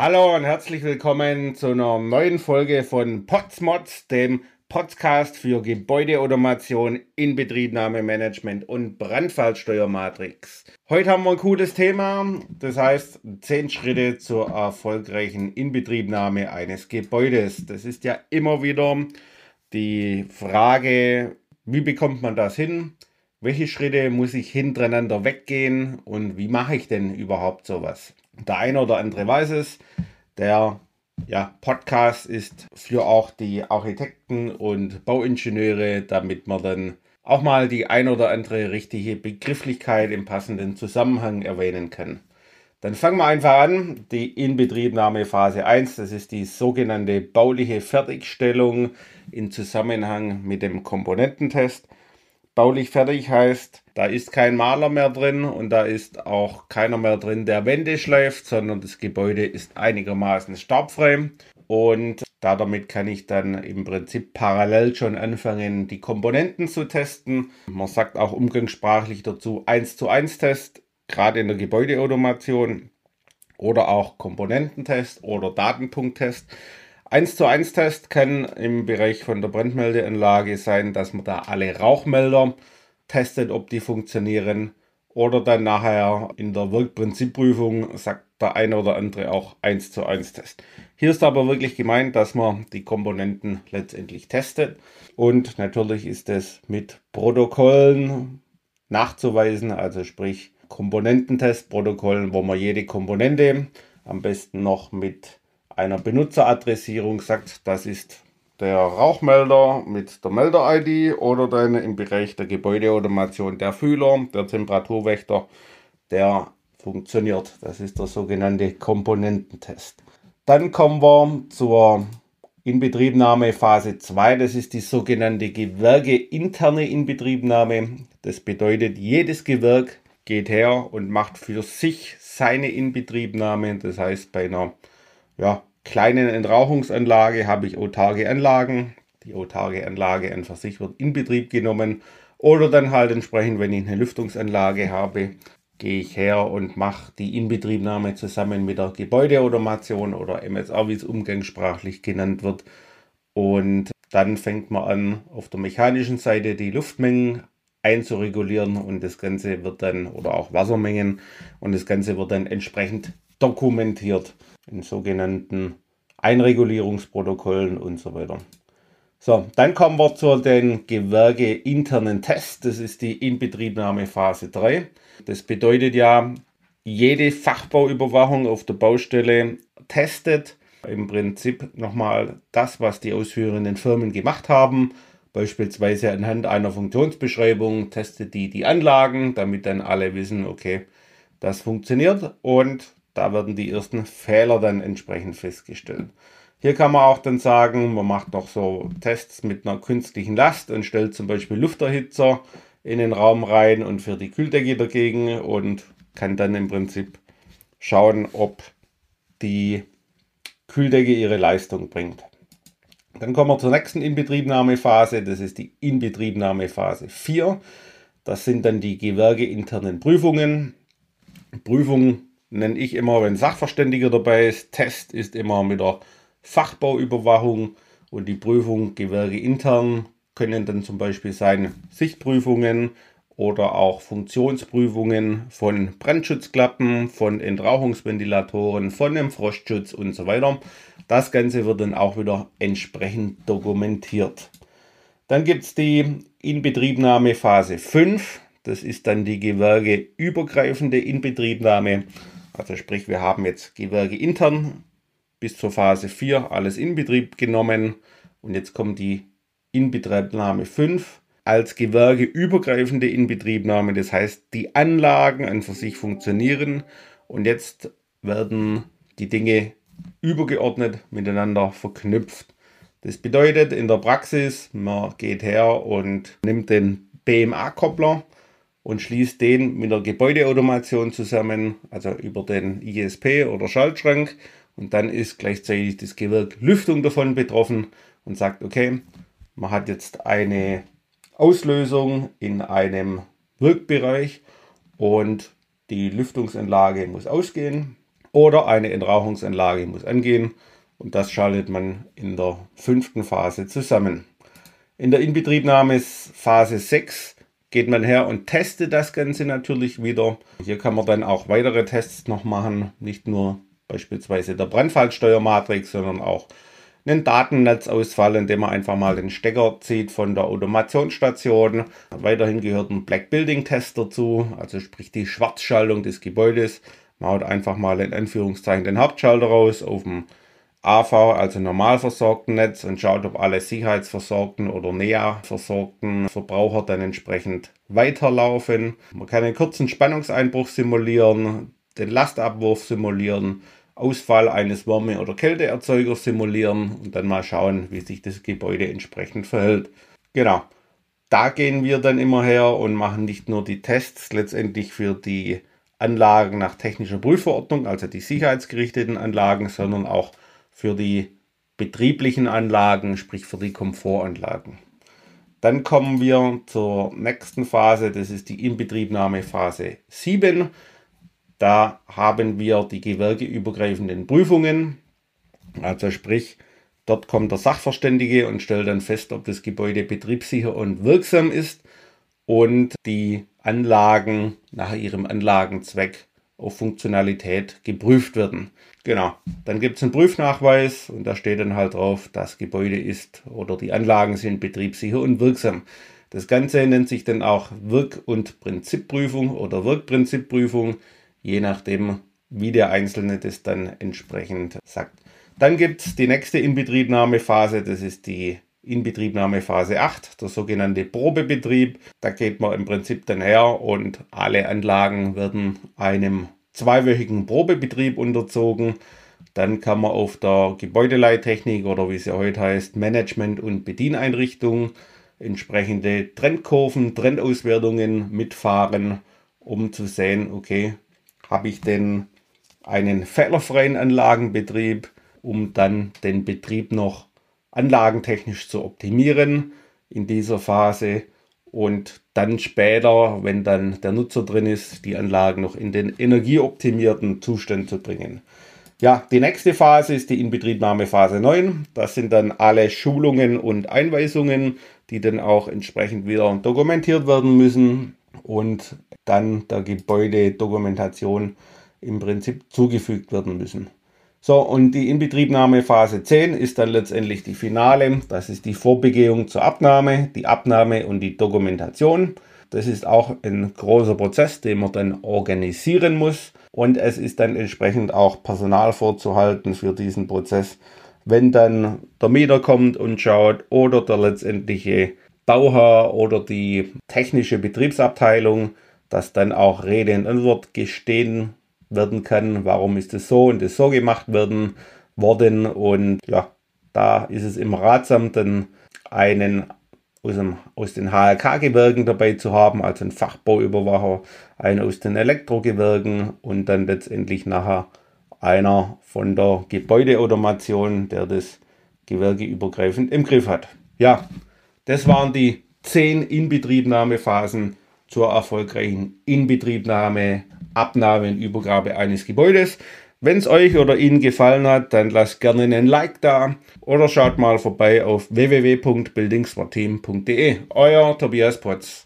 Hallo und herzlich willkommen zu einer neuen Folge von Potsmods, dem Podcast für Gebäudeautomation, Inbetriebnahmemanagement und Brandfallsteuermatrix. Heute haben wir ein cooles Thema, das heißt 10 Schritte zur erfolgreichen Inbetriebnahme eines Gebäudes. Das ist ja immer wieder die Frage, wie bekommt man das hin? Welche Schritte muss ich hintereinander weggehen und wie mache ich denn überhaupt sowas? Der eine oder andere weiß es. Der ja, Podcast ist für auch die Architekten und Bauingenieure, damit man dann auch mal die ein oder andere richtige Begrifflichkeit im passenden Zusammenhang erwähnen kann. Dann fangen wir einfach an. Die Inbetriebnahme Phase 1, das ist die sogenannte bauliche Fertigstellung in Zusammenhang mit dem Komponententest baulich fertig heißt, da ist kein Maler mehr drin und da ist auch keiner mehr drin, der Wände schleift, sondern das Gebäude ist einigermaßen staubfrei. Und damit kann ich dann im Prinzip parallel schon anfangen, die Komponenten zu testen. Man sagt auch umgangssprachlich dazu 1 zu 1 Test, gerade in der Gebäudeautomation oder auch Komponententest oder Datenpunkttest. 1 zu 1 Test kann im Bereich von der Brandmeldeanlage sein, dass man da alle Rauchmelder testet, ob die funktionieren. Oder dann nachher in der Wirkprinzipprüfung sagt der eine oder andere auch 1 zu 1 Test. Hier ist aber wirklich gemeint, dass man die Komponenten letztendlich testet. Und natürlich ist es mit Protokollen nachzuweisen, also sprich Komponententestprotokollen, wo man jede Komponente am besten noch mit einer Benutzeradressierung sagt, das ist der Rauchmelder mit der Melder-ID oder dann im Bereich der Gebäudeautomation der Fühler, der Temperaturwächter, der funktioniert. Das ist der sogenannte Komponententest. Dann kommen wir zur Inbetriebnahme Phase 2. Das ist die sogenannte gewerkeinterne Inbetriebnahme. Das bedeutet, jedes Gewerk geht her und macht für sich seine Inbetriebnahme. Das heißt, bei einer ja, kleinen Entrauchungsanlage habe ich autarke Anlagen. Die autarke Anlage an sich wird in Betrieb genommen. Oder dann halt entsprechend, wenn ich eine Lüftungsanlage habe, gehe ich her und mache die Inbetriebnahme zusammen mit der Gebäudeautomation oder MSR, wie es umgangssprachlich genannt wird. Und dann fängt man an, auf der mechanischen Seite die Luftmengen einzuregulieren und das Ganze wird dann, oder auch Wassermengen, und das Ganze wird dann entsprechend dokumentiert in sogenannten Einregulierungsprotokollen und so weiter. So, dann kommen wir zu den gewerkeinternen Tests. Das ist die Inbetriebnahme Phase 3. Das bedeutet ja, jede Fachbauüberwachung auf der Baustelle testet im Prinzip nochmal das, was die ausführenden Firmen gemacht haben. Beispielsweise anhand einer Funktionsbeschreibung testet die die Anlagen, damit dann alle wissen, okay, das funktioniert und da werden die ersten Fehler dann entsprechend festgestellt. Hier kann man auch dann sagen, man macht noch so Tests mit einer künstlichen Last und stellt zum Beispiel Lufterhitzer in den Raum rein und für die Kühldecke dagegen und kann dann im Prinzip schauen, ob die Kühldecke ihre Leistung bringt. Dann kommen wir zur nächsten Inbetriebnahmephase, das ist die Inbetriebnahmephase 4. Das sind dann die gewerkeinternen Prüfungen. Prüfung nenne ich immer, wenn Sachverständiger dabei ist. Test ist immer mit der Fachbauüberwachung und die Prüfung Gewerke intern können dann zum Beispiel sein Sichtprüfungen oder auch Funktionsprüfungen von Brandschutzklappen, von Entrauchungsventilatoren, von dem Frostschutz und so weiter. Das Ganze wird dann auch wieder entsprechend dokumentiert. Dann gibt es die Inbetriebnahme Phase 5. Das ist dann die gewerkeübergreifende Inbetriebnahme. Also sprich, wir haben jetzt Gewerke intern bis zur Phase 4 alles in Betrieb genommen und jetzt kommt die Inbetriebnahme 5 als gewerkeübergreifende Inbetriebnahme. Das heißt, die Anlagen an für sich funktionieren und jetzt werden die Dinge übergeordnet miteinander verknüpft. Das bedeutet in der Praxis, man geht her und nimmt den BMA-Koppler und schließt den mit der Gebäudeautomation zusammen, also über den ISP oder Schaltschrank. Und dann ist gleichzeitig das Gewerk Lüftung davon betroffen und sagt, okay, man hat jetzt eine Auslösung in einem Wirkbereich und die Lüftungsanlage muss ausgehen. oder eine Entrauchungsanlage muss angehen und das schaltet man in der fünften Phase zusammen. In der Inbetriebnahme Phase 6 geht man her und testet das Ganze natürlich wieder. Hier kann man dann auch weitere Tests noch machen, nicht nur beispielsweise der Brandfallsteuermatrix, sondern auch einen Datennetzausfall, indem man einfach mal den Stecker zieht von der Automationsstation. Weiterhin gehört ein Black Building Test dazu, also sprich die Schwarzschaltung des Gebäudes. Man haut einfach mal in Anführungszeichen den Hauptschalter raus auf dem AV, also normal versorgten Netz und schaut, ob alle sicherheitsversorgten oder näher versorgten Verbraucher dann entsprechend weiterlaufen. Man kann einen kurzen Spannungseinbruch simulieren, den Lastabwurf simulieren, Ausfall eines Wärme- oder Kälteerzeugers simulieren und dann mal schauen, wie sich das Gebäude entsprechend verhält. Genau. Da gehen wir dann immer her und machen nicht nur die Tests letztendlich für die Anlagen nach technischer Prüfverordnung, also die sicherheitsgerichteten Anlagen, sondern auch für die betrieblichen Anlagen, sprich für die Komfortanlagen. Dann kommen wir zur nächsten Phase, das ist die Inbetriebnahme Phase 7. Da haben wir die gewerkeübergreifenden Prüfungen, also sprich, dort kommt der Sachverständige und stellt dann fest, ob das Gebäude betriebssicher und wirksam ist und die Anlagen nach ihrem Anlagenzweck auf Funktionalität geprüft werden. Genau. Dann gibt es einen Prüfnachweis und da steht dann halt drauf, das Gebäude ist oder die Anlagen sind betriebssicher und wirksam. Das Ganze nennt sich dann auch Wirk- und Prinzipprüfung oder Wirkprinzipprüfung, je nachdem, wie der Einzelne das dann entsprechend sagt. Dann gibt es die nächste Inbetriebnahmephase, das ist die Inbetriebnahmephase 8, der sogenannte Probebetrieb. Da geht man im Prinzip dann her und alle Anlagen werden einem zweiwöchigen Probebetrieb unterzogen. Dann kann man auf der Gebäudeleittechnik oder wie sie heute heißt, Management- und Bedieneinrichtung entsprechende Trendkurven, Trendauswertungen mitfahren, um zu sehen, okay, habe ich denn einen fehlerfreien Anlagenbetrieb, um dann den Betrieb noch anlagentechnisch zu optimieren in dieser Phase und dann später, wenn dann der Nutzer drin ist, die Anlagen noch in den energieoptimierten Zustand zu bringen. Ja, die nächste Phase ist die Inbetriebnahme Phase 9. Das sind dann alle Schulungen und Einweisungen, die dann auch entsprechend wieder dokumentiert werden müssen und dann der Gebäudedokumentation im Prinzip zugefügt werden müssen. So, und die Inbetriebnahme Phase 10 ist dann letztendlich die Finale. Das ist die Vorbegehung zur Abnahme, die Abnahme und die Dokumentation. Das ist auch ein großer Prozess, den man dann organisieren muss. Und es ist dann entsprechend auch Personal vorzuhalten für diesen Prozess. Wenn dann der Mieter kommt und schaut oder der letztendliche Bauherr oder die technische Betriebsabteilung, dass dann auch Rede und Antwort gestehen werden kann, warum ist es so und es so gemacht werden worden. Und ja, da ist es immer ratsam, dann einen aus, dem, aus den HLK-Gewerken dabei zu haben, also einen Fachbauüberwacher, einen aus den Elektrogewerken und dann letztendlich nachher einer von der Gebäudeautomation, der das gewerkeübergreifend im Griff hat. Ja, das waren die zehn Inbetriebnahmephasen zur erfolgreichen Inbetriebnahme Abnahme und Übergabe eines Gebäudes. Wenn es euch oder Ihnen gefallen hat, dann lasst gerne einen Like da oder schaut mal vorbei auf www.buildingsmarteam.de. Euer Tobias Potz.